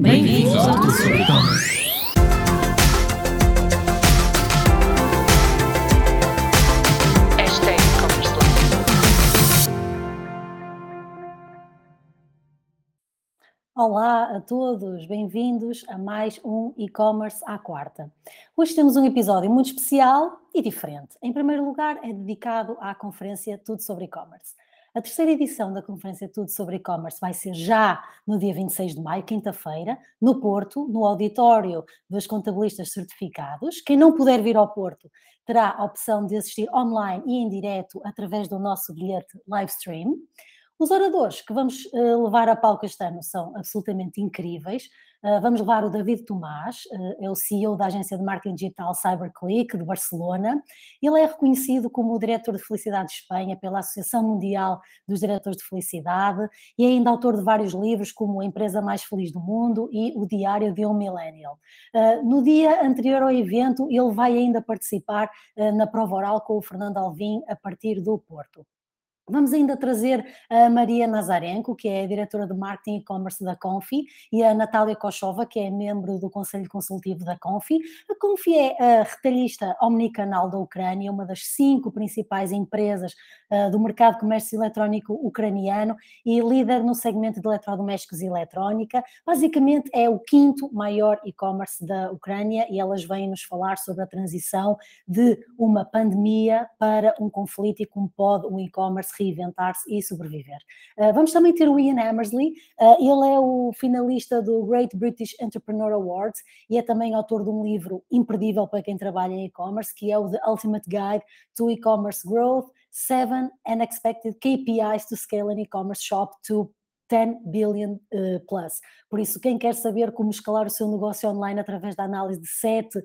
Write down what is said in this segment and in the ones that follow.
Bem-vindos ao Tudo sobre E-Commerce. Hashtag e-commerce Olá a todos, bem-vindos a mais um e-commerce à quarta. Hoje temos um episódio muito especial e diferente. Em primeiro lugar, é dedicado à conferência Tudo sobre e-commerce. A terceira edição da conferência Tudo sobre e-commerce vai ser já no dia 26 de maio, quinta-feira, no Porto, no auditório dos contabilistas certificados. Quem não puder vir ao Porto terá a opção de assistir online e em direto através do nosso bilhete live stream. Os oradores que vamos uh, levar a palco este ano são absolutamente incríveis. Uh, vamos levar o David Tomás, uh, é o CEO da agência de marketing digital CyberClick de Barcelona. Ele é reconhecido como o diretor de felicidade de Espanha pela Associação Mundial dos Diretores de Felicidade e é ainda autor de vários livros como A Empresa Mais Feliz do Mundo e O Diário de um Millennial. no dia anterior ao evento, ele vai ainda participar na prova oral com o Fernando Alvim a partir do Porto. Vamos ainda trazer a Maria Nazarenko, que é a diretora de marketing e e-commerce da Confi, e a Natália Kochova, que é membro do Conselho Consultivo da Confi. A Confi é a retalhista omnicanal da Ucrânia, uma das cinco principais empresas uh, do mercado de comércio eletrónico ucraniano e líder no segmento de eletrodomésticos e eletrónica. Basicamente é o quinto maior e-commerce da Ucrânia e elas vêm nos falar sobre a transição de uma pandemia para um conflito e como pode um e-commerce reinventar-se e sobreviver. Uh, vamos também ter o Ian Hammersley, uh, ele é o finalista do Great British Entrepreneur Awards e é também autor de um livro imperdível para quem trabalha em e-commerce, que é o The Ultimate Guide to E-Commerce Growth, Seven Unexpected KPIs to Scale an E-Commerce Shop to 10 billion uh, plus. Por isso, quem quer saber como escalar o seu negócio online através da análise de 7 uh,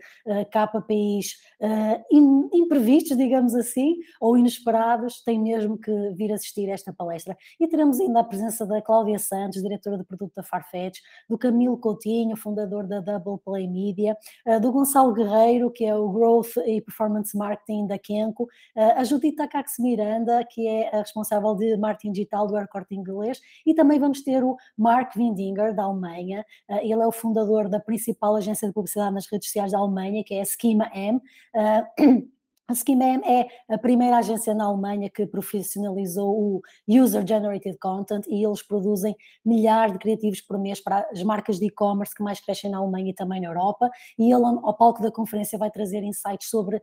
KPIs uh, in, imprevistos, digamos assim, ou inesperados, tem mesmo que vir assistir a esta palestra. E teremos ainda a presença da Cláudia Santos, diretora de produto da Farfetch, do Camilo Coutinho, fundador da Double Play Media, do Gonçalo Guerreiro, que é o Growth e Performance Marketing da Kenko, a Judita Cax Miranda, que é a responsável de marketing digital do Aircorte Inglês, e também vamos ter o Mark Windinger, da Alemanha. Uh, ele é o fundador da principal agência de publicidade nas redes sociais da Alemanha, que é a Schema M. Uh, a Schema M é a primeira agência na Alemanha que profissionalizou o User Generated Content e eles produzem milhares de criativos por mês para as marcas de e-commerce que mais crescem na Alemanha e também na Europa. E ele, ao palco da conferência, vai trazer insights sobre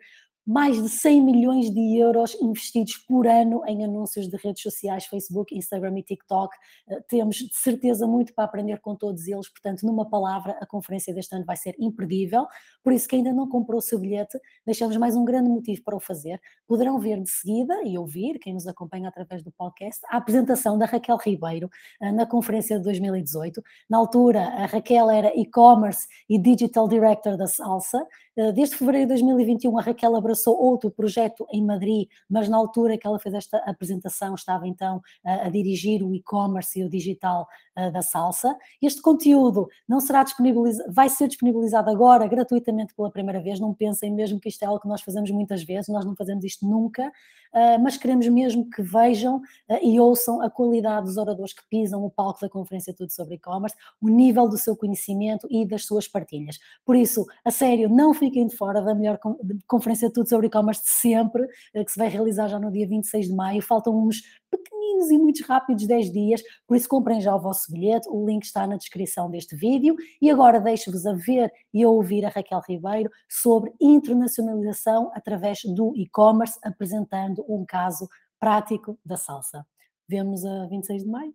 mais de 100 milhões de euros investidos por ano em anúncios de redes sociais, Facebook, Instagram e TikTok. Eh, temos de certeza muito para aprender com todos eles, portanto, numa palavra, a conferência deste ano vai ser imperdível. Por isso, quem ainda não comprou o seu bilhete, deixamos mais um grande motivo para o fazer. Poderão ver de seguida e ouvir, quem nos acompanha através do podcast, a apresentação da Raquel Ribeiro eh, na conferência de 2018. Na altura, a Raquel era e-commerce e digital director da Salsa. Eh, desde fevereiro de 2021, a Raquel abraçou outro projeto em Madrid, mas na altura que ela fez esta apresentação, estava então a, dirigir o e-commerce e o digital uh, da Salsa. Este conteúdo não será disponibilizado, vai ser disponibilizado agora gratuitamente pela primeira vez. Não pensem mesmo que isto é algo que nós fazemos muitas vezes, nós não fazemos isto nunca. Uh, mas queremos mesmo que vejam uh, e ouçam a qualidade dos oradores que pisam o palco da conferência Tudo sobre e-commerce, o nível do seu conhecimento e das suas partilhas. Por isso, a sério, não fiquem de fora da melhor conferência Tudo sobre e-commerce de sempre, uh, que se vai realizar já no dia 26 de maio. Faltam uns pequeninos e muito rápidos 10 dias, por isso comprem já o vosso bilhete, o link está na descrição deste vídeo. E agora deixo-vos a ver e a ouvir a Raquel Ribeiro sobre internacionalização através do e-commerce, apresentando um caso prático da salsa. Vemos a 26 de maio.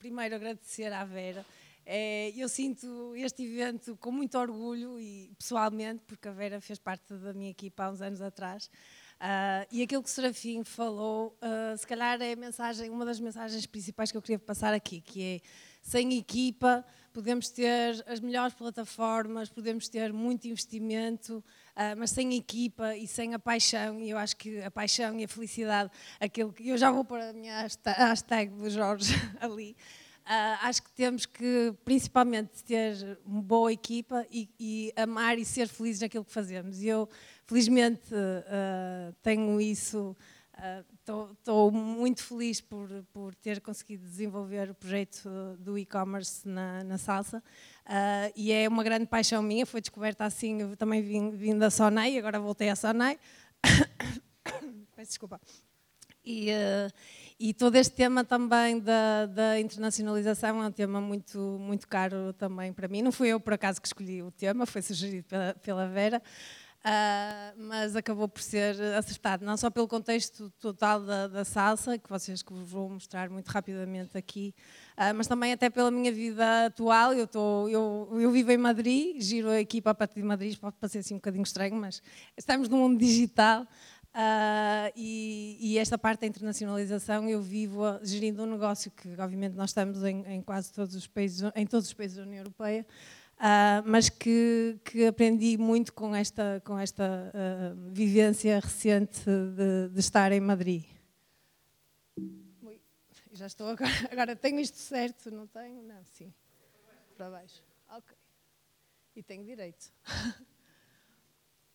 Primeiro agradecer à Vera. É, eu sinto este evento com muito orgulho e pessoalmente, porque a Vera fez parte da minha equipa há uns anos atrás. Uh, e aquilo que o Serafim falou, uh, se calhar é mensagem, uma das mensagens principais que eu queria passar aqui, que é sem equipa podemos ter as melhores plataformas, podemos ter muito investimento, uh, mas sem equipa e sem a paixão, e eu acho que a paixão e a felicidade, aquilo que eu já vou pôr a minha hashtag do Jorge ali, acho que temos que, principalmente, ter uma boa equipa e, e, amar e ser felizes naquilo que fazemos. E eu, felizmente, uh, tenho isso Estou uh, muito feliz por, por ter conseguido desenvolver o projeto do e-commerce na, na, Salsa uh, e é uma grande paixão minha, foi descoberta assim, eu também vim, vim da Sonei, agora voltei à Sonei. Peço desculpa. E, uh, e, todo este tema também da, da, internacionalização é um tema muito, muito caro também para mim. Não fui eu, por acaso, que escolhi o tema, foi sugerido pela, pela Vera. Uh, mas acabou por ser acertado, não só pelo contexto total da, da salsa, que vocês que vos vou mostrar muito rapidamente aqui, uh, mas também até pela minha vida atual. Eu, tô, eu, eu vivo em Madrid, giro a equipa a partir de Madrid, pode parecer assim um bocadinho estranho, mas estamos no mundo digital. Uh, e, e, esta parte da internacionalização eu vivo gerindo um negócio que obviamente nós estamos em, em quase todos os países em todos os países da União Europeia Uh, mas que, que, aprendi muito com esta, com esta uh, vivência recente de, de, estar em Madrid. Já estou agora, agora tenho isto certo, não tenho? Não, sim. Para baixo. Ok. E tenho direito.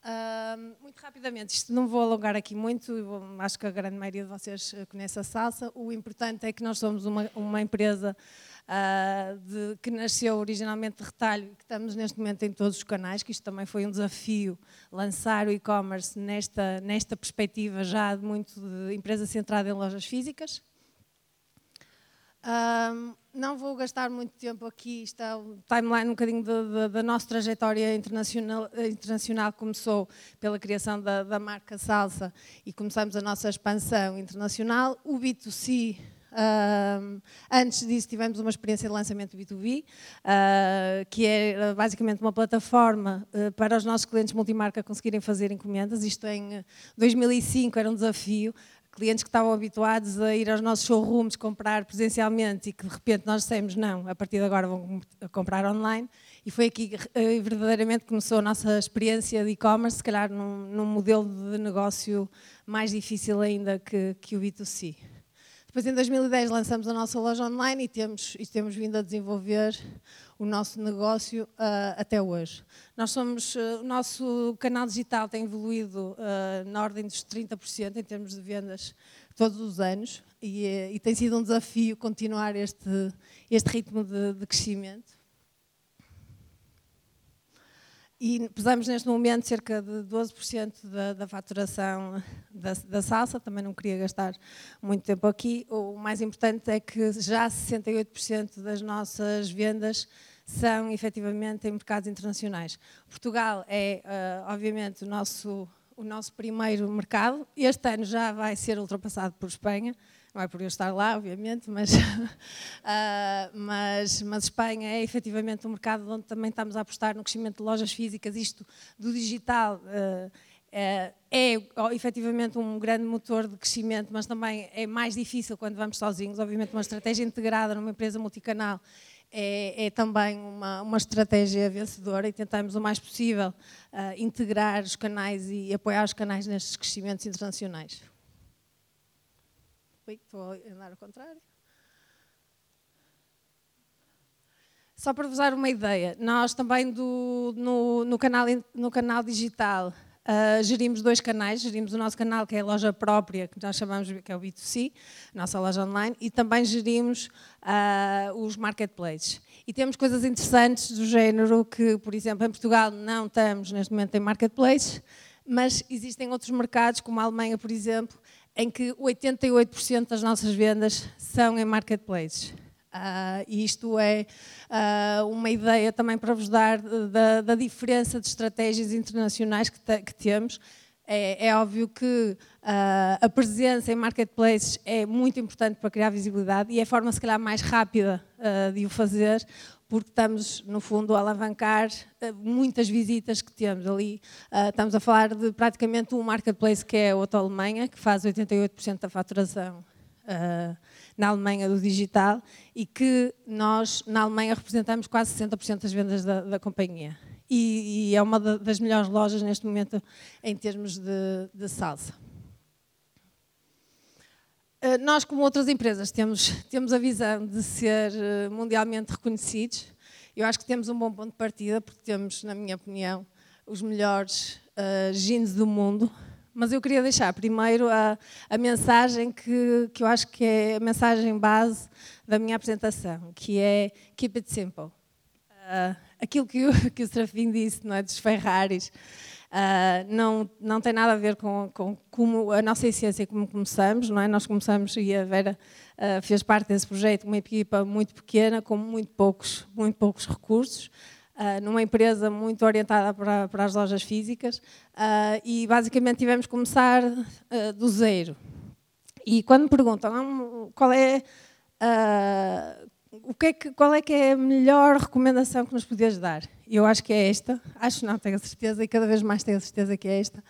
Uh, muito rapidamente, isto não vou alongar aqui muito, acho que a grande maioria de vocês conhece a Salsa. O importante é que nós somos uma, uma empresa uh, de, que nasceu originalmente de retalho e que estamos neste momento em todos os canais, que isto também foi um desafio, lançar o e-commerce nesta, nesta perspectiva já de muito de empresa centrada em lojas físicas. Um, não vou gastar muito tempo aqui, está o timeline um bocadinho da nossa trajetória internacional, internacional. Começou pela criação da, da, marca Salsa e começamos a nossa expansão internacional. O B2C Uh, antes disso tivemos uma experiência de lançamento B2B, uh, ah, que é basicamente uma plataforma uh, para os nossos clientes multimarca conseguirem fazer encomendas. Isto em 2005 era um desafio. Clientes que estavam habituados a ir aos nossos showrooms comprar presencialmente e que de repente nós dissemos não, a partir de agora vão comprar online. E foi aqui que verdadeiramente começou a nossa experiência de e-commerce, se calhar num, num modelo de negócio mais difícil ainda que, que o B2C. Depois, em 2010, lançamos a nossa loja online e temos, e temos vindo a desenvolver o nosso negócio uh, até hoje. Nós somos, uh, o nosso canal digital tem evoluído uh, na ordem dos 30% em termos de vendas todos os anos e, e tem sido um desafio continuar este, este ritmo de, de crescimento. E pesamos neste momento cerca de 12% da, da faturação da, da, salsa, também não queria gastar muito tempo aqui. O mais importante é que já 68% das nossas vendas são efetivamente em mercados internacionais. Portugal é, uh, obviamente, o nosso, o nosso primeiro mercado. Este ano já vai ser ultrapassado por Espanha não é por eu estar lá, obviamente, mas, uh, mas, mas Espanha é efetivamente um mercado onde também estamos a apostar no crescimento de lojas físicas, isto do digital. Uh, é, é efetivamente um grande motor de crescimento, mas também é mais difícil quando vamos sozinhos. Obviamente, uma estratégia integrada numa empresa multicanal é, é também uma, uma, estratégia vencedora e tentamos o mais possível uh, integrar os canais e apoiar os canais nestes crescimentos internacionais. Ui, estou a andar ao contrário. Só para vos dar uma ideia, nós também do, no, no, canal, no canal digital uh, gerimos dois canais, gerimos o nosso canal que é a loja própria, que nós chamamos que é o B2C, nossa loja online, e também gerimos uh, os marketplaces. E temos coisas interessantes do género que, por exemplo, em Portugal não estamos neste momento em marketplaces, mas existem outros mercados, como a Alemanha, por exemplo, em que 88% das nossas vendas são em marketplaces. Uh, isto é uh, uma ideia também para vos dar da, da diferença de estratégias internacionais que, te, que temos. É, é, óbvio que uh, a presença em marketplaces é muito importante para criar visibilidade e é a forma, se calhar, mais rápida de o fazer, porque estamos, no fundo, a alavancar muitas visitas que temos ali. Uh, estamos a falar de praticamente um marketplace que é a Auto Alemanha, que faz 88% da faturação uh, na Alemanha do digital e que nós, na Alemanha, representamos quase 60% das vendas da, da companhia. E, e, é uma das melhores lojas neste momento em termos de, de salsa. Eh, nós, como outras empresas, temos, temos a visão de ser eh, mundialmente reconhecidos. Eu acho que temos um bom ponto de partida, porque temos, na minha opinião, os melhores uh, jeans do mundo, mas eu queria deixar primeiro a, a mensagem que, que eu acho que é a mensagem base da minha apresentação, que é Keep it simple. Uh, aquilo que, o, que o Serafim disse, não é, dos Ferraris, uh, não, não tem nada a ver com, com como a nossa essência, como começamos, não é? Nós começamos e a Vera uh, fez parte desse projeto, uma equipa muito pequena, com muito poucos, muito poucos recursos, uh, numa empresa muito orientada para, para as lojas físicas e basicamente tivemos que começar do zero. E quando me perguntam ah, qual é o que é que, qual é que é a melhor recomendação que nos podias dar? Eu acho que é esta, acho não, tenho a certeza e cada vez mais tenho a certeza que é esta,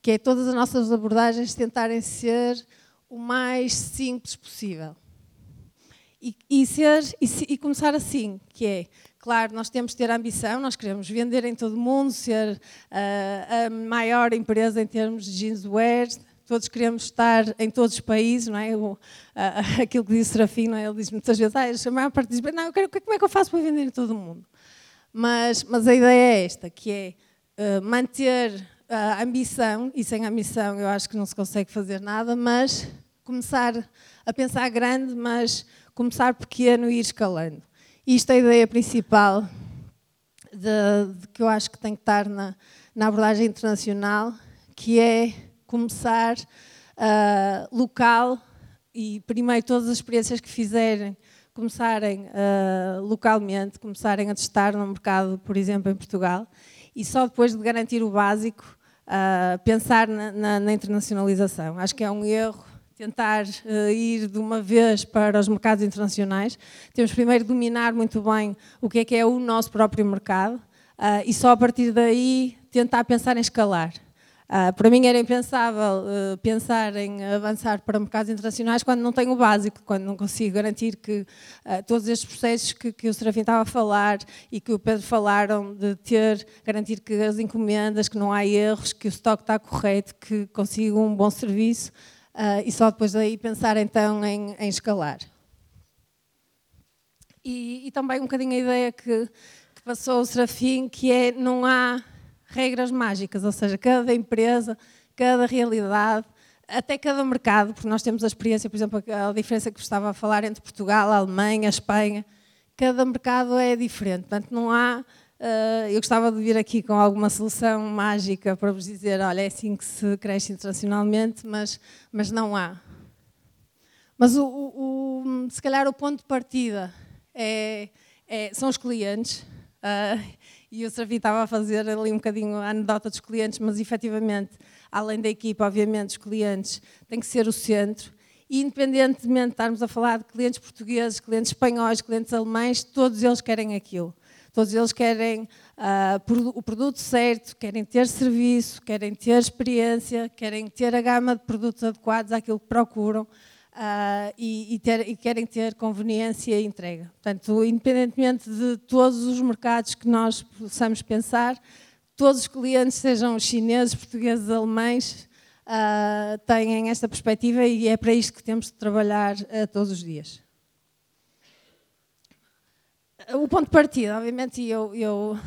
que é todas as nossas abordagens tentarem ser o mais simples possível. E, e ser, e, e, começar assim, que é, claro, nós temos de ter ambição, nós queremos vender em todo o mundo, ser uh, a maior empresa em termos de jeanswear, todos queremos estar em todos os países, não é? O, aquilo que disse o Serafim, não é? ele diz muitas vezes, ah, a maior parte diz, não, eu quero, como é que eu faço para vender em todo o mundo? Mas, mas a ideia é esta, que é uh, manter a ambição, e sem ambição eu acho que não se consegue fazer nada, mas começar a pensar grande, mas começar pequeno e ir escalando. Isto é a ideia principal de, de que eu acho que tem que estar na, na abordagem internacional, que é começar uh, local e primeiro todas as experiências que fizerem começarem uh, localmente, começarem a testar no mercado, por exemplo, em Portugal, e só depois de garantir o básico, uh, pensar na, na, na, internacionalização. Acho que é um erro tentar uh, ir de uma vez para os mercados internacionais. Temos primeiro de dominar muito bem o que é que é o nosso próprio mercado e só a partir daí tentar pensar em escalar. Uh, para mim era impensável uh, pensar em avançar para mercados internacionais quando não tenho o básico, quando não consigo garantir que uh, todos estes processos que, que, o Serafim estava a falar e que o Pedro falaram de ter, garantir que as encomendas, que não há erros, que o estoque está correto, que consigo um bom serviço e só depois daí pensar então em, em escalar. E, e, também um bocadinho a ideia que, que passou o Serafim, que é não há regras mágicas, ou seja, cada empresa, cada realidade, até cada mercado, porque nós temos a experiência, por exemplo, a diferença que estava a falar entre Portugal, a Alemanha, a Espanha, cada mercado é diferente, portanto não há. Uh, eu gostava de vir aqui com alguma solução mágica para vos dizer, olha, é assim que se cresce internacionalmente, mas, mas não há. Mas o, o, o se calhar o ponto de partida é, é, são os clientes. Uh, e o Serafim estava a fazer ali um bocadinho a anedota dos clientes, mas efetivamente, além da equipa, obviamente, os clientes têm que ser o centro. E independentemente de estarmos a falar de clientes portugueses, clientes espanhóis, clientes alemães, todos eles querem aquilo. Todos eles querem uh, o produto certo, querem ter serviço, querem ter experiência, querem ter a gama de produtos adequados àquilo que procuram uh, e, e, ter, e, querem ter conveniência e entrega. Portanto, independentemente de todos os mercados que nós possamos pensar, todos os clientes, sejam chineses, portugueses, alemães, uh, têm esta perspectiva e é para isto que temos de trabalhar uh, todos os dias. O ponto de partida, obviamente, eu, eu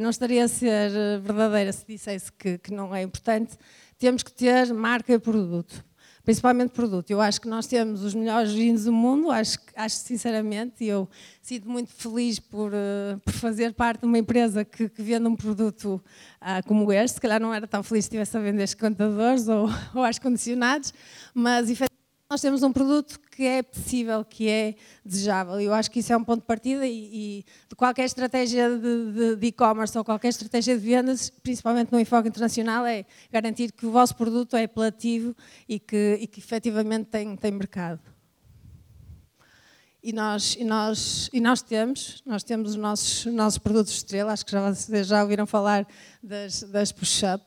não estaria a ser verdadeira se dissesse que, que não é importante, temos que ter marca e produto principalmente produto. Eu acho que nós temos os melhores jeans do mundo, acho, acho sinceramente, e eu sinto muito feliz por, uh, por fazer parte de uma empresa que, que vende um produto uh, como este. Se calhar não era tão feliz se estivesse a vender esquentadores ou, ou ar-condicionados, mas efetivamente nós temos um produto que é possível, que é desejável. Eu acho que isso é um ponto de partida e, e de qualquer estratégia de e-commerce ou qualquer estratégia de vendas, principalmente no enfoque internacional, é garantir que o vosso produto é apelativo e que, e que efetivamente tem, tem mercado. E nós, e, nós, e nós temos, nós temos os nossos, nossos produtos estrela, acho que já, já ouviram falar das, das push-up.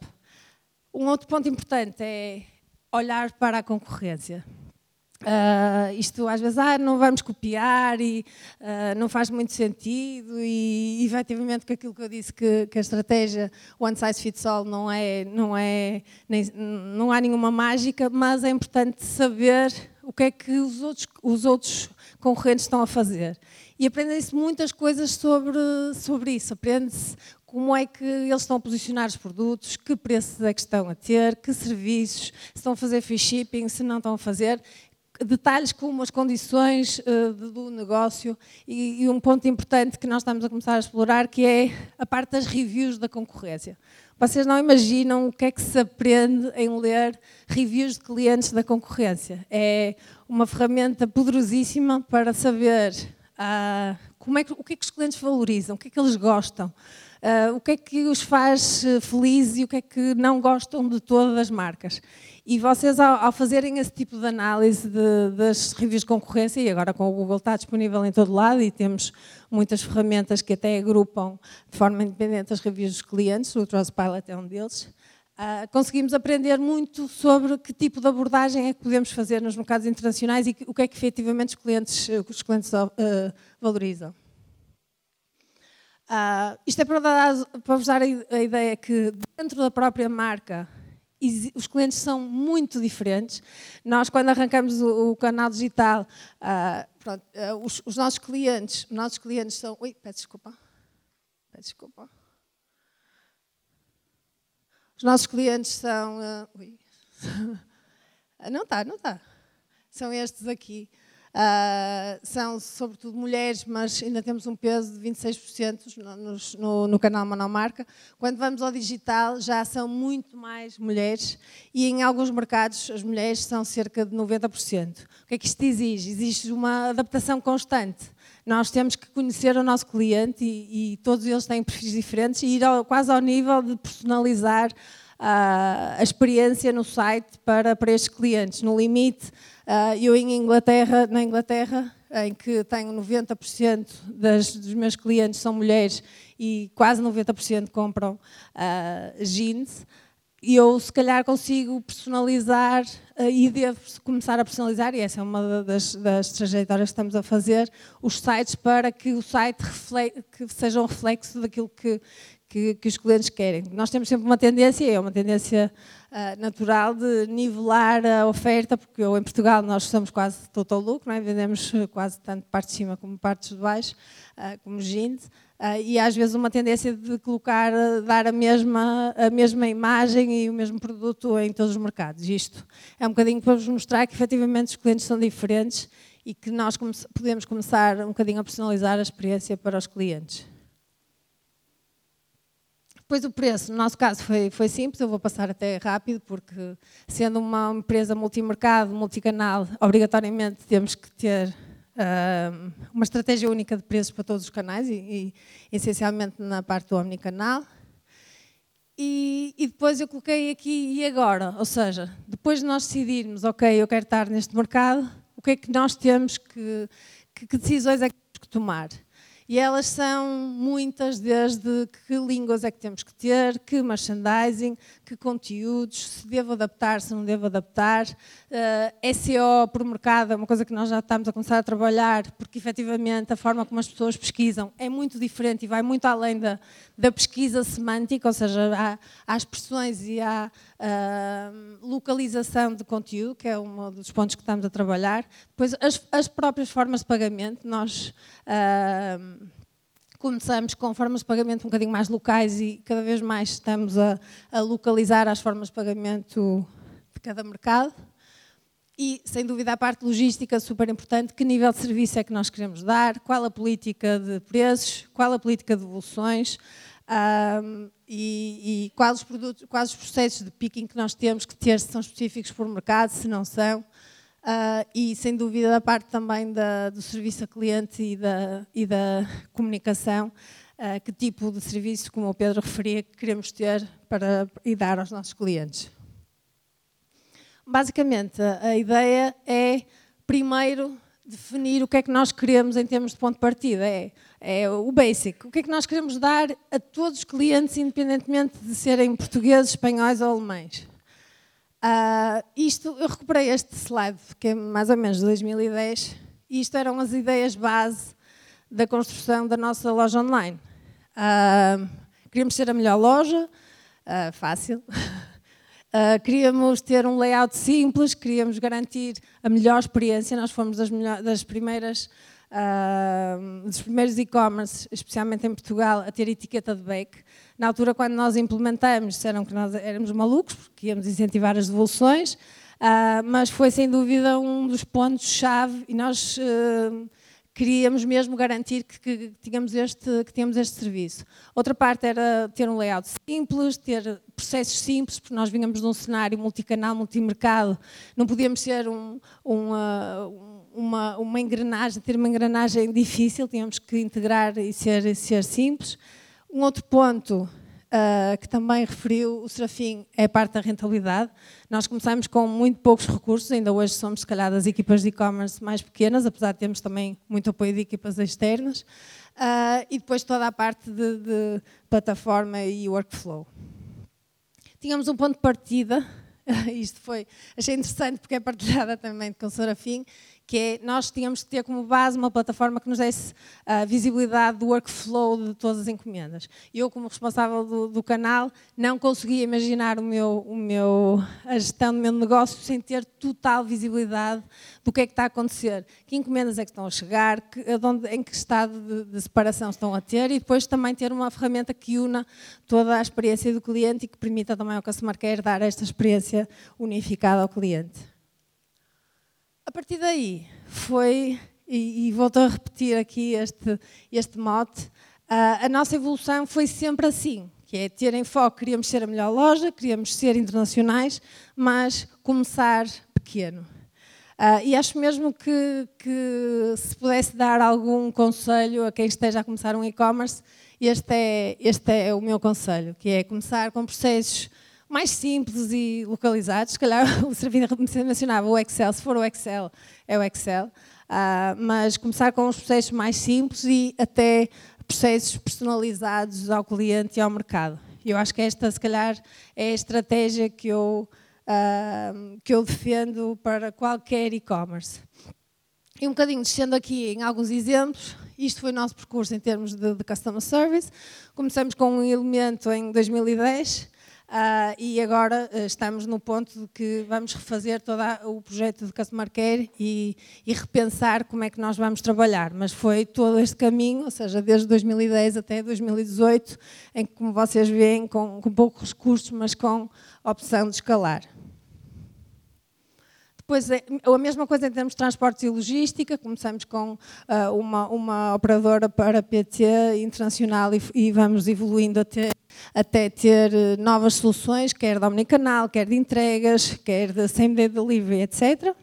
Um outro ponto importante é olhar para a concorrência. Uh, isto às vezes ah, não vamos copiar e uh, não faz muito sentido. E efetivamente com aquilo que eu disse que, que, a estratégia one size fits all não é não é nem, não há nenhuma mágica mas é importante saber o que é que os outros os outros concorrentes estão a fazer. E aprendem-se muitas coisas sobre sobre isso. Aprende-se como é que eles estão a posicionar os produtos, que preços é que estão a ter, que serviços, se estão a fazer free shipping, se não estão a fazer, detalhes como as condições uh, do negócio e, e, um ponto importante que nós estamos a começar a explorar que é a parte das reviews da concorrência. Vocês não imaginam o que é que se aprende em ler reviews de clientes da concorrência. É uma ferramenta poderosíssima para saber uh, como é que, o que é que os clientes valorizam, o que é que eles gostam, uh, o que é que os faz felizes e o que é que não gostam de todas as marcas. E vocês, ao, ao fazerem esse tipo de análise de, das reviews de concorrência, e agora com o Google está disponível em todo lado e temos muitas ferramentas que até agrupam de forma independente as reviews dos clientes, o Trustpilot é um deles, uh, conseguimos aprender muito sobre que tipo de abordagem é que podemos fazer nos mercados internacionais e o que é que efetivamente os clientes, os clientes uh, valorizam. Uh, isto é para, dar, para vos dar a ideia que dentro da própria marca os clientes são muito diferentes. Nós, quando arrancamos o, o canal digital, uh, pronto, uh, os, os, nossos clientes, os nossos clientes são. Ui, peço desculpa. Peço desculpa. Os nossos clientes são. Uh, não está, não está. São estes aqui. Uh, são sobretudo mulheres, mas ainda temos um peso de 26% no, no, no canal Monomarca. Quando vamos ao digital, já são muito mais mulheres e em alguns mercados as mulheres são cerca de 90%. O que é que isto exige? Existe uma adaptação constante. Nós temos que conhecer o nosso cliente e, e todos eles têm perfis diferentes e ir ao, quase ao nível de personalizar a experiência no site para, para estes clientes. No limite, Uh, eu em Inglaterra, na Inglaterra, em que tenho 90% das, dos meus clientes são mulheres e quase 90% compram uh, jeans, eu se calhar consigo personalizar uh, e devo começar a personalizar, e essa é uma das, das, trajetórias que estamos a fazer, os sites para que o site que seja um reflexo daquilo que, que, que, os clientes querem. Nós temos sempre uma tendência, é uma tendência uh, natural de nivelar a oferta, porque eu, em Portugal nós somos quase total não é? vendemos quase tanto parte de cima como partes de baixo, uh, como jeans, uh, e às vezes uma tendência de colocar, dar a mesma, a mesma imagem e o mesmo produto em todos os mercados. Isto é um bocadinho para vos mostrar que efetivamente os clientes são diferentes e que nós podemos começar um bocadinho a personalizar a experiência para os clientes. Depois o preço, no nosso caso foi, foi simples, eu vou passar até rápido, porque sendo uma empresa multimercado, multicanal, obrigatoriamente temos que ter uh, uma estratégia única de preços para todos os canais e, e essencialmente na parte do omnicanal. E, e, depois eu coloquei aqui e agora, ou seja, depois de nós decidirmos, ok, eu quero estar neste mercado, o que é que nós temos que, que, que decisões é que temos que tomar? E elas são muitas, desde que línguas é que temos que ter, que merchandising, que conteúdos, se devo adaptar, se não devo adaptar. Uh, SEO por mercado é uma coisa que nós já estamos a começar a trabalhar, porque efetivamente a forma como as pessoas pesquisam é muito diferente e vai muito além da, da pesquisa semântica, ou seja, há, há expressões e há uh, localização de conteúdo, que é um dos pontos que estamos a trabalhar. Depois, as, as próprias formas de pagamento, nós. Uh, começamos com formas de pagamento um bocadinho mais locais e cada vez mais estamos a, a, localizar as formas de pagamento de cada mercado. E, sem dúvida, a parte logística super importante. Que nível de serviço é que nós queremos dar? Qual a política de preços? Qual a política de devoluções? Um, e, e quais, os produtos, quais os processos de picking que nós temos que ter, se são específicos por mercado, se não são. Uh, e, sem dúvida, a parte também da, do serviço a cliente e da, e da comunicação, uh, que tipo de serviço, como o Pedro referia, que queremos ter para, e dar aos nossos clientes. Basicamente, a ideia é, primeiro, definir o que é que nós queremos em termos de ponto de partida. É, é o basic. O que é que nós queremos dar a todos os clientes, independentemente de serem portugueses, espanhóis ou alemães. Uh, isto, eu recuperei este slide, que é mais ou menos de 2010, e isto eram as ideias base da construção da nossa loja online. Uh, queríamos ser a melhor loja, uh, fácil. queríamos ter um layout simples, queríamos garantir a melhor experiência. Nós fomos das, melhor, das primeiras dos primeiros e-commerce, especialmente em Portugal, a ter etiqueta de back. Na altura, quando nós implementamos, disseram que nós éramos malucos, porque íamos incentivar as devoluções, uh, mas foi sem dúvida um dos pontos-chave e nós uh, queríamos mesmo garantir que, que, tínhamos este, que tínhamos este serviço. Outra parte era ter um layout simples, ter processos simples, porque nós vínhamos de um cenário multicanal, multimercado, não podíamos ser um, uma, uma, uma engrenagem, ter uma engrenagem difícil, tínhamos que integrar e ser, ser simples. Um outro ponto uh, que também referiu o Serafim é a parte da rentabilidade. Nós começamos com muito poucos recursos, ainda hoje somos, se calhar, das equipas de e-commerce mais pequenas, apesar de termos também muito apoio de equipas externas. Uh, e depois toda a parte de, de plataforma e workflow. Tínhamos um ponto de partida, isto foi, achei interessante porque é partilhada também com o Serafim, que é nós tínhamos que ter como base uma plataforma que nos desse a visibilidade do workflow de todas as encomendas. Eu, como responsável do, do, canal, não conseguia imaginar o meu, o meu, a gestão do meu negócio sem ter total visibilidade do que é que está a acontecer, que encomendas é que estão a chegar, que, onde, em que estado de, de separação estão a ter e depois também ter uma ferramenta que una toda a experiência do cliente e que permita também ao customer care dar esta experiência unificada ao cliente. A partir daí foi, e, e volto a repetir aqui este, este mote, uh, a nossa evolução foi sempre assim, que é ter em foco, queríamos ser a melhor loja, queríamos ser internacionais, mas começar pequeno. Uh, e acho mesmo que, que, se pudesse dar algum conselho a quem esteja a começar um e-commerce, este é, este é o meu conselho, que é começar com processos mais simples e localizados. Se calhar o Servino mencionava o Excel, se for o Excel, é o Excel. Uh, mas começar com os processos mais simples e até processos personalizados ao cliente e ao mercado. Eu acho que esta, se calhar, é a estratégia que eu, uh, que eu defendo para qualquer e-commerce. E um bocadinho descendo aqui em alguns exemplos, isto foi o nosso percurso em termos de, de Customer Service. Começamos com um elemento em 2010, Uh, e agora uh, estamos no ponto de que vamos refazer todo o projeto de Customer Care e, e, repensar como é que nós vamos trabalhar. Mas foi todo este caminho, ou seja, desde 2010 até 2018, em que, como vocês veem, com, com poucos recursos, mas com opção de escalar. Depois, é a mesma coisa em termos de transportes e logística, começamos com uh, uma, uma, operadora para PT internacional e, e vamos evoluindo até, até ter eh, novas soluções, quer de omnicanal, quer de entregas, quer de same-day delivery, etc.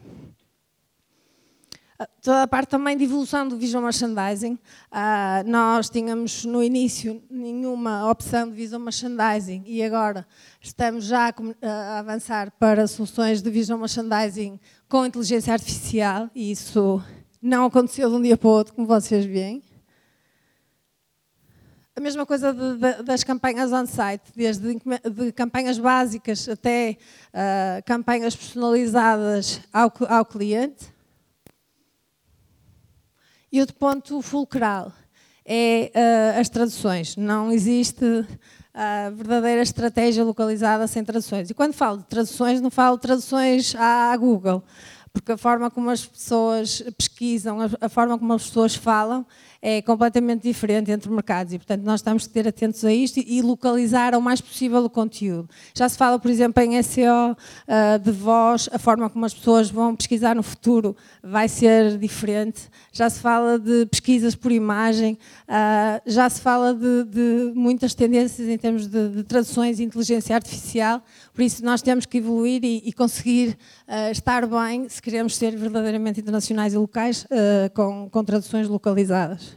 Ah, toda a parte também de evolução do visual merchandising. Uh, nós tínhamos no início nenhuma opção de visual merchandising e agora estamos já a, avançar para soluções de visual merchandising com inteligência artificial e isso não aconteceu de um dia para o outro, como vocês veem. A mesma coisa de, de, das campanhas on-site, desde de campanhas básicas até uh, campanhas personalizadas ao, ao cliente. E outro ponto fulcral é uh, as traduções. Não existe a uh, verdadeira estratégia localizada sem traduções. E quando falo de traduções, não falo de traduções à Google, porque a forma como as pessoas pesquisam, a forma como as pessoas falam, é completamente diferente entre mercados e, portanto, nós temos que ter atentos a isto e localizar ao mais possível o conteúdo. Já se fala, por exemplo, em SEO uh, de voz, a forma como as pessoas vão pesquisar no futuro vai ser diferente. Já se fala de pesquisas por imagem, uh, já se fala de, de, muitas tendências em termos de, de, traduções e inteligência artificial, por isso nós temos que evoluir e, e conseguir uh, estar bem se queremos ser verdadeiramente internacionais e locais com, com traduções localizadas.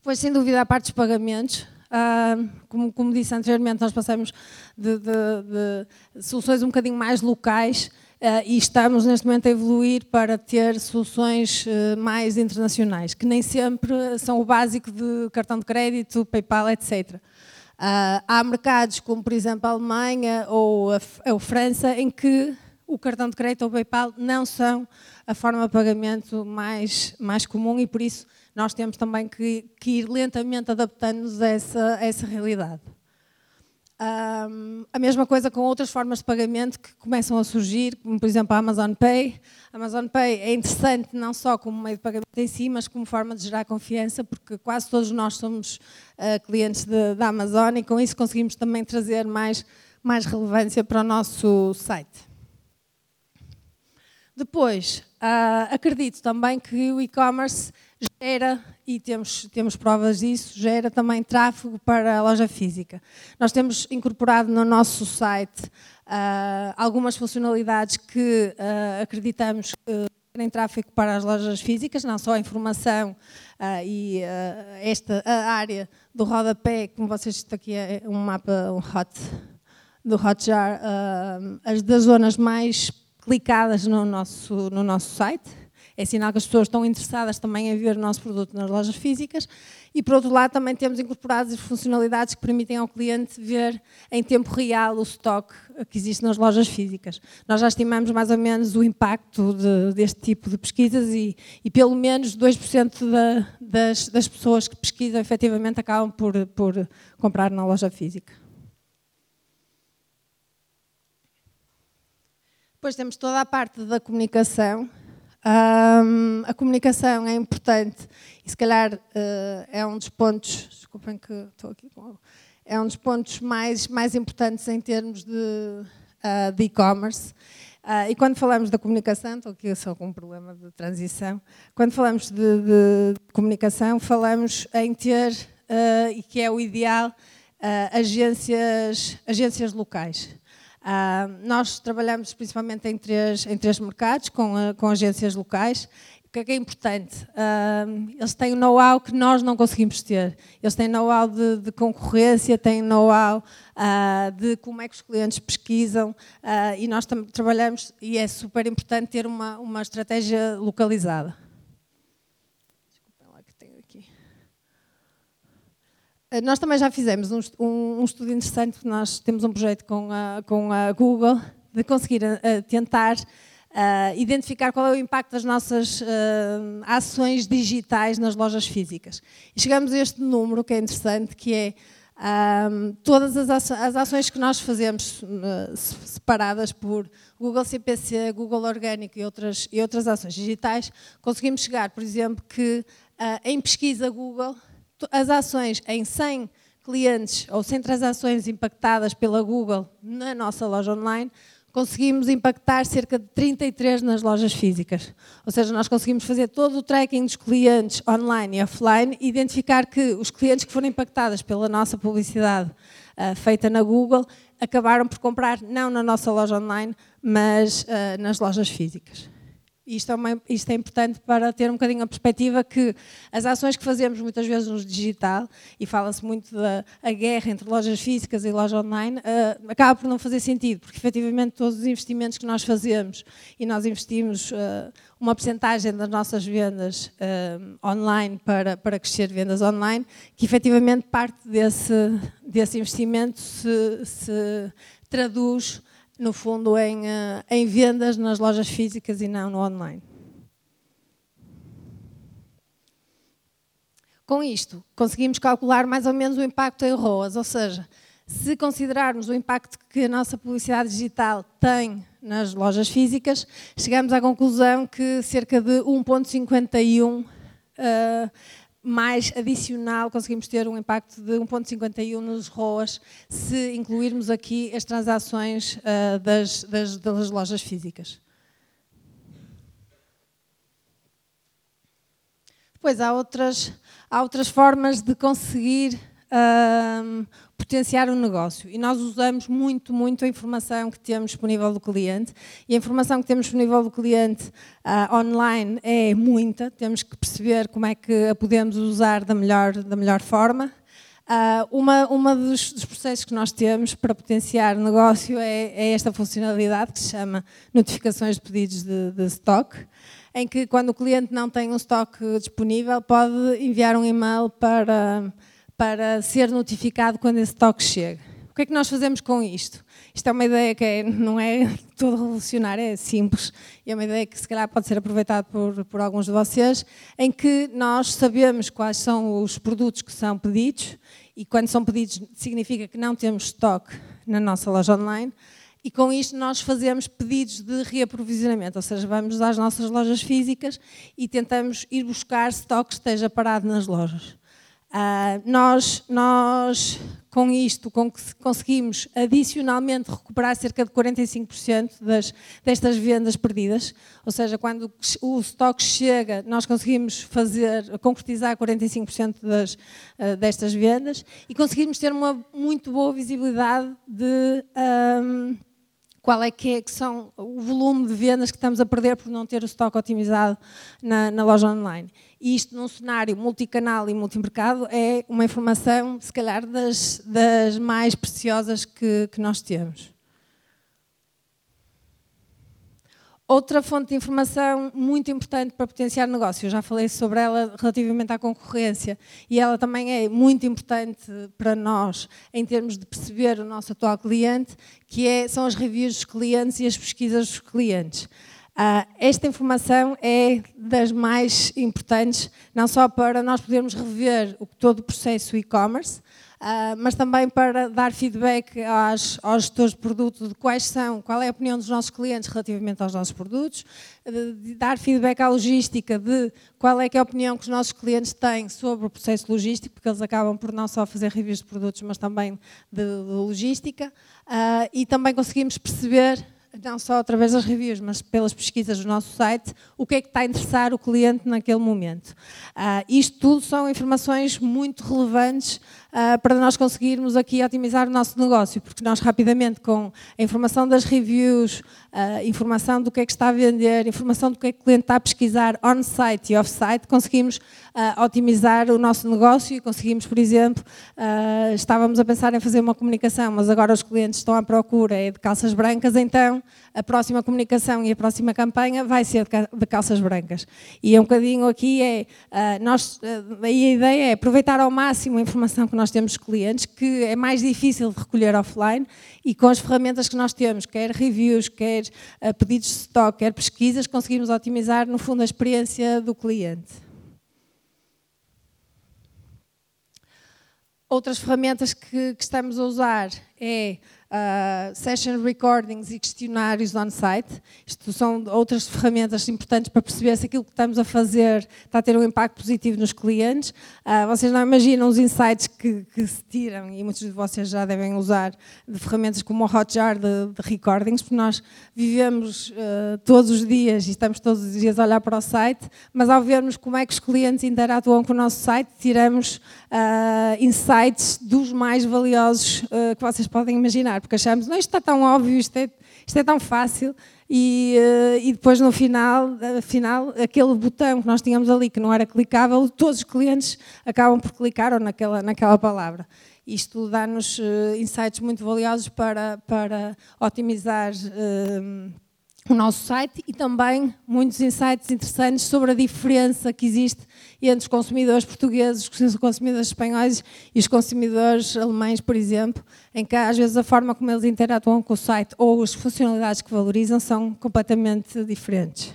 Depois, sem dúvida, a parte dos pagamentos. Uh, como, como, disse anteriormente, nós passamos de, de, de soluções um bocadinho mais locais uh, e estamos neste momento a evoluir para ter soluções uh, mais internacionais, que nem sempre são o básico de cartão de crédito, PayPal, etc. há mercados como, por exemplo, a Alemanha ou a, França, em que o cartão de crédito ou o PayPal não são a forma de pagamento mais, mais comum e, por isso, nós temos também que, que ir lentamente adaptando-nos a essa, a essa realidade. Um, a mesma coisa com outras formas de pagamento que começam a surgir, como por exemplo a Amazon Pay. A Amazon Pay é interessante não só como meio de pagamento em si, mas como forma de gerar confiança, porque quase todos nós somos uh, clientes da Amazon e com isso conseguimos também trazer mais, mais relevância para o nosso site. Depois, uh, acredito também que o e-commerce gera, e temos, temos provas disso, gera também tráfego para a loja física. Nós temos incorporado no nosso site uh, algumas funcionalidades que uh, acreditamos que gerem tráfego para as lojas físicas, não só a informação e esta a área do rodapé, como vocês estão aqui, é um mapa um hot, do Hotjar, as das zonas mais clicadas no nosso, no nosso site é sinal que as pessoas estão interessadas também em ver o nosso produto nas lojas físicas. E, por outro lado, também temos incorporado as funcionalidades que permitem ao cliente ver em tempo real o estoque que existe nas lojas físicas. Nós já estimamos mais ou menos o impacto de, deste tipo de pesquisas e, e pelo menos 2% da, das, das pessoas que pesquisam efetivamente acabam por, por comprar na loja física. Depois temos toda a parte da comunicação, um, a comunicação é importante e se calhar uh, é um dos pontos, desculpem que estou aqui com é um dos pontos mais, mais importantes em termos de, uh, e-commerce. Uh, e quando falamos da comunicação, estou aqui só com um problema de transição, quando falamos de, de comunicação, falamos em ter, e que é o ideal, agências, agências locais. Uh, nós trabalhamos principalmente em três, em três mercados, com, uh, com agências locais. O que é, que é importante? Uh, eles têm know-how que nós não conseguimos ter. Eles têm know-how de, de, concorrência, têm know-how de como é que os clientes pesquisam e nós trabalhamos, e é super importante ter uma, uma estratégia localizada. Nós também já fizemos um, um, um, estudo interessante, nós temos um projeto com a, com a Google de conseguir uh, tentar uh, identificar qual é o impacto das nossas uh, ações digitais nas lojas físicas. E chegamos a este número que é interessante, que é um, todas as, as, ações que nós fazemos separadas por Google CPC, Google Orgânico e outras, e outras ações digitais, conseguimos chegar, por exemplo, que em pesquisa Google as ações em 100 clientes ou 100 transações impactadas pela Google na nossa loja online, conseguimos impactar cerca de 33 nas lojas físicas. Ou seja, nós conseguimos fazer todo o tracking dos clientes online e offline e identificar que os clientes que foram impactados pela nossa publicidade uh, feita na Google acabaram por comprar não na nossa loja online, mas uh, nas lojas físicas. Isto é, uma, isto é importante para ter um bocadinho a perspectiva que as ações que fazemos muitas vezes no digital, e fala-se muito da guerra entre lojas físicas e loja online, uh, acaba por não fazer sentido, porque efetivamente todos os investimentos que nós fazemos, e nós investimos uh, uma porcentagem das nossas vendas uh, online para, para crescer vendas online, que efetivamente parte desse, desse investimento se, se traduz no fundo, em, eh, em vendas nas lojas físicas e não no online. Com isto, conseguimos calcular mais ou menos o impacto em ROAS, ou seja, se considerarmos o impacto que a nossa publicidade digital tem nas lojas físicas, chegamos à conclusão que cerca de 1,51 uh, mais adicional, conseguimos ter um impacto de 1,51 nos ROAS se incluirmos aqui as transações uh, das, das, das, lojas físicas. Depois há outras, há outras formas de conseguir uh, potenciar o negócio. E nós usamos muito, muito a informação que temos disponível do cliente. E a informação que temos disponível do cliente uh, online é muita. Temos que perceber como é que a podemos usar da melhor, da melhor forma. Uh, uma uma dos, dos, processos que nós temos para potenciar o negócio é, é, esta funcionalidade que se chama notificações de pedidos de, de stock, em que quando o cliente não tem um stock disponível pode enviar um e-mail para para ser notificado quando esse toque chega. O que é que nós fazemos com isto? Isto é uma ideia que é, não é toda revolucionária, é simples, e é uma ideia que se calhar pode ser aproveitada por, por alguns de vocês, em que nós sabemos quais são os produtos que são pedidos, e quando são pedidos significa que não temos estoque na nossa loja online, e com isto nós fazemos pedidos de reaprovisionamento, ou seja, vamos às nossas lojas físicas e tentamos ir buscar estoque que esteja parado nas lojas. Uh, nós, nós, com isto, conseguimos adicionalmente recuperar cerca de 45% das, destas vendas perdidas, ou seja, quando o estoque chega, nós conseguimos fazer, concretizar 45% das, uh, destas vendas e conseguimos ter uma muito boa visibilidade de... Um, qual é que, é que, são o volume de vendas que estamos a perder por não ter o estoque otimizado na, na loja online. E isto num cenário multicanal e multimercado é uma informação, se calhar, das, das mais preciosas que, que nós temos. Outra fonte de informação muito importante para potenciar negócio, eu já falei sobre ela relativamente à concorrência, e ela também é muito importante para nós em termos de perceber o nosso atual cliente, que é, são as reviews dos clientes e as pesquisas dos clientes. Uh, esta informação é das mais importantes, não só para nós podermos rever o, todo o processo e-commerce, mas também para dar feedback aos, aos gestores de produto de quais são, qual é a opinião dos nossos clientes relativamente aos nossos produtos, de, dar feedback à logística de qual é, é a opinião que os nossos clientes têm sobre o processo logístico, porque eles acabam por não só fazer reviews de produtos, mas também de, de logística, uh, e também conseguimos perceber não só através das reviews, mas pelas pesquisas do nosso site, o que é que está a interessar o cliente naquele momento. Uh, isto tudo são informações muito relevantes para nós conseguirmos aqui otimizar o nosso negócio, porque nós rapidamente com a informação das reviews, uh, informação do que é que está a vender, informação do que é que o cliente está a pesquisar on-site e off-site, conseguimos uh, otimizar o nosso negócio e conseguimos, por exemplo, estávamos a pensar em fazer uma comunicação, mas agora os clientes estão à procura é de calças brancas, então a próxima comunicação e a próxima campanha vai ser de calças brancas. E é um bocadinho aqui é, nós, a ideia é aproveitar ao máximo a informação que nós temos clientes que é mais difícil de recolher offline e com as ferramentas que nós temos, quer reviews, quer uh, pedidos de stock, quer pesquisas, conseguimos otimizar, no fundo, a experiência do cliente. Outras ferramentas que, que estamos a usar é uh, session recordings e questionários on-site. Isto são outras ferramentas importantes para perceber se aquilo que estamos a fazer está a ter um impacto positivo nos clientes. Uh, vocês não imaginam os insights que, que, se tiram, e muitos de vocês já devem usar, de ferramentas como o Hotjar de, de recordings, porque nós vivemos uh, todos os dias e estamos todos os dias a olhar para o site, mas ao vermos como é que os clientes interatuam com o nosso site, tiramos insights dos mais valiosos que vocês podem imaginar porque achamos, não, isto está tão óbvio, isto é, isto é tão fácil, e, uh, e depois no final, afinal, aquele botão que nós tínhamos ali que não era clicável, todos os clientes acabam por clicar ou naquela, naquela palavra. Isto dá-nos uh, insights muito valiosos para, para otimizar o nosso site e também muitos insights interessantes sobre a diferença que existe entre os consumidores portugueses, os consumidores espanhóis e os consumidores alemães, por exemplo, em que às vezes a forma como eles interatuam com o site ou as funcionalidades que valorizam são completamente diferentes.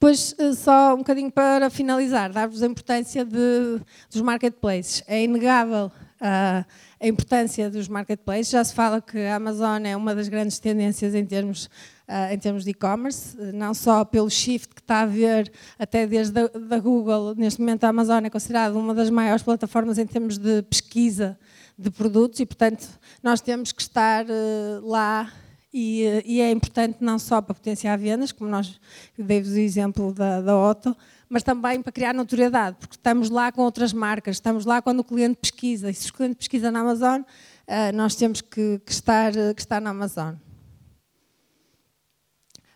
Depois, eh, só um bocadinho para finalizar, dar-vos a importância de, dos marketplaces. É inegável a importância dos marketplaces. Já se fala que a Amazon é uma das grandes tendências em termos, uh, em termos de e-commerce, não só pelo shift que está a haver até desde a, da Google. Neste momento a Amazon é considerada uma das maiores plataformas em termos de pesquisa de produtos e, portanto, nós temos que estar uh, lá e, e, é importante não só para potenciar vendas, como nós dei-vos o exemplo da, da Otto, mas também para criar notoriedade, porque estamos lá com outras marcas, estamos lá quando o cliente pesquisa, e se o cliente pesquisa na Amazon, eh, nós temos que, que, estar, que estar na Amazon.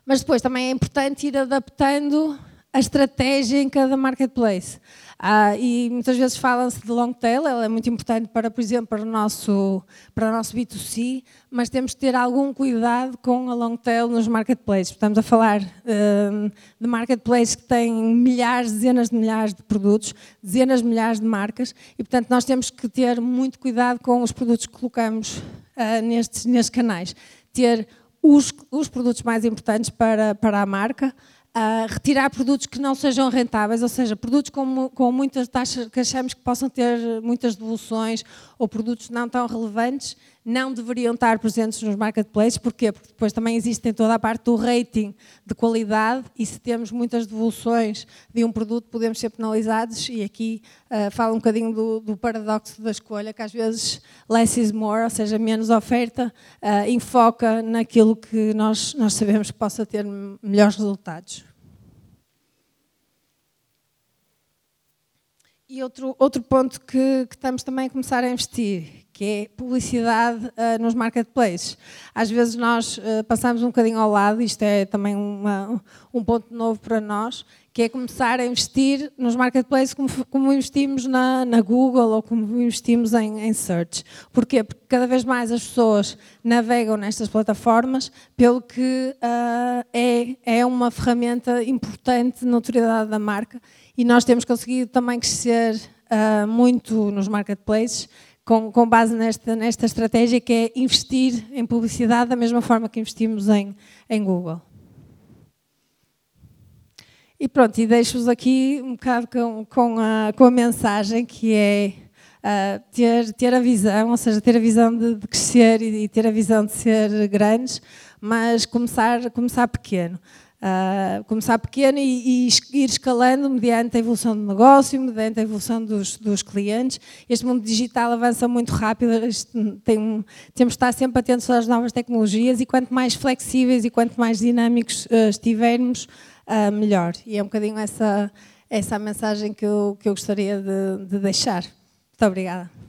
Mas depois também é importante ir adaptando a estratégia em cada marketplace. Ah, e muitas vezes fala-se de long tail, ela é muito importante para, por exemplo, para o, nosso, para o nosso B2C, mas temos que ter algum cuidado com a long tail nos marketplaces. Estamos a falar um, de marketplaces que têm milhares, dezenas de milhares de produtos, dezenas de milhares de marcas, e portanto nós temos que ter muito cuidado com os produtos que colocamos uh, nestes, nestes canais. Ter os, os produtos mais importantes para, para a marca, uh, retirar produtos que não sejam rentáveis, ou seja, produtos com, com muitas taxas que achamos que possam ter muitas devoluções ou produtos não tão relevantes, não deveriam estar presentes nos marketplaces. Porquê? Porque depois também existe toda a parte do rating de qualidade e se temos muitas devoluções de um produto podemos ser penalizados e aqui uh, fala um bocadinho do, do, paradoxo da escolha, que às vezes less is more, ou seja, menos oferta, uh, enfoca naquilo que nós, nós sabemos que possa ter melhores resultados. E outro, outro ponto que, que estamos também a começar a investir, que é publicidade uh, nos marketplaces. Às vezes nós uh, passamos um bocadinho ao lado, isto é também uma, um ponto novo para nós, que é começar a investir nos marketplaces como, como investimos na, na, Google ou como investimos em, em, search. Porquê? Porque cada vez mais as pessoas navegam nestas plataformas, pelo que uh, é, é uma ferramenta importante na autoridade da marca e nós temos conseguido também crescer muito nos marketplaces, com, com base nesta, nesta estratégia que é investir em publicidade da mesma forma que investimos em, em Google. E pronto, e deixo-vos aqui um bocado com, com, a, com a mensagem que é uh, ter, ter a visão, ou seja, ter a visão de, de crescer e, e, ter a visão de ser grandes, mas começar, começar pequeno. Uh, começar pequeno e, e, ir escalando mediante a evolução do negócio, mediante a evolução dos, dos clientes. Este mundo digital avança muito rápido, tem, temos de estar sempre atentos às novas tecnologias e quanto mais flexíveis e quanto mais dinâmicos uh, estivermos, uh, melhor. E é um bocadinho essa, essa a mensagem que eu, que eu gostaria de, de deixar. Muito obrigada.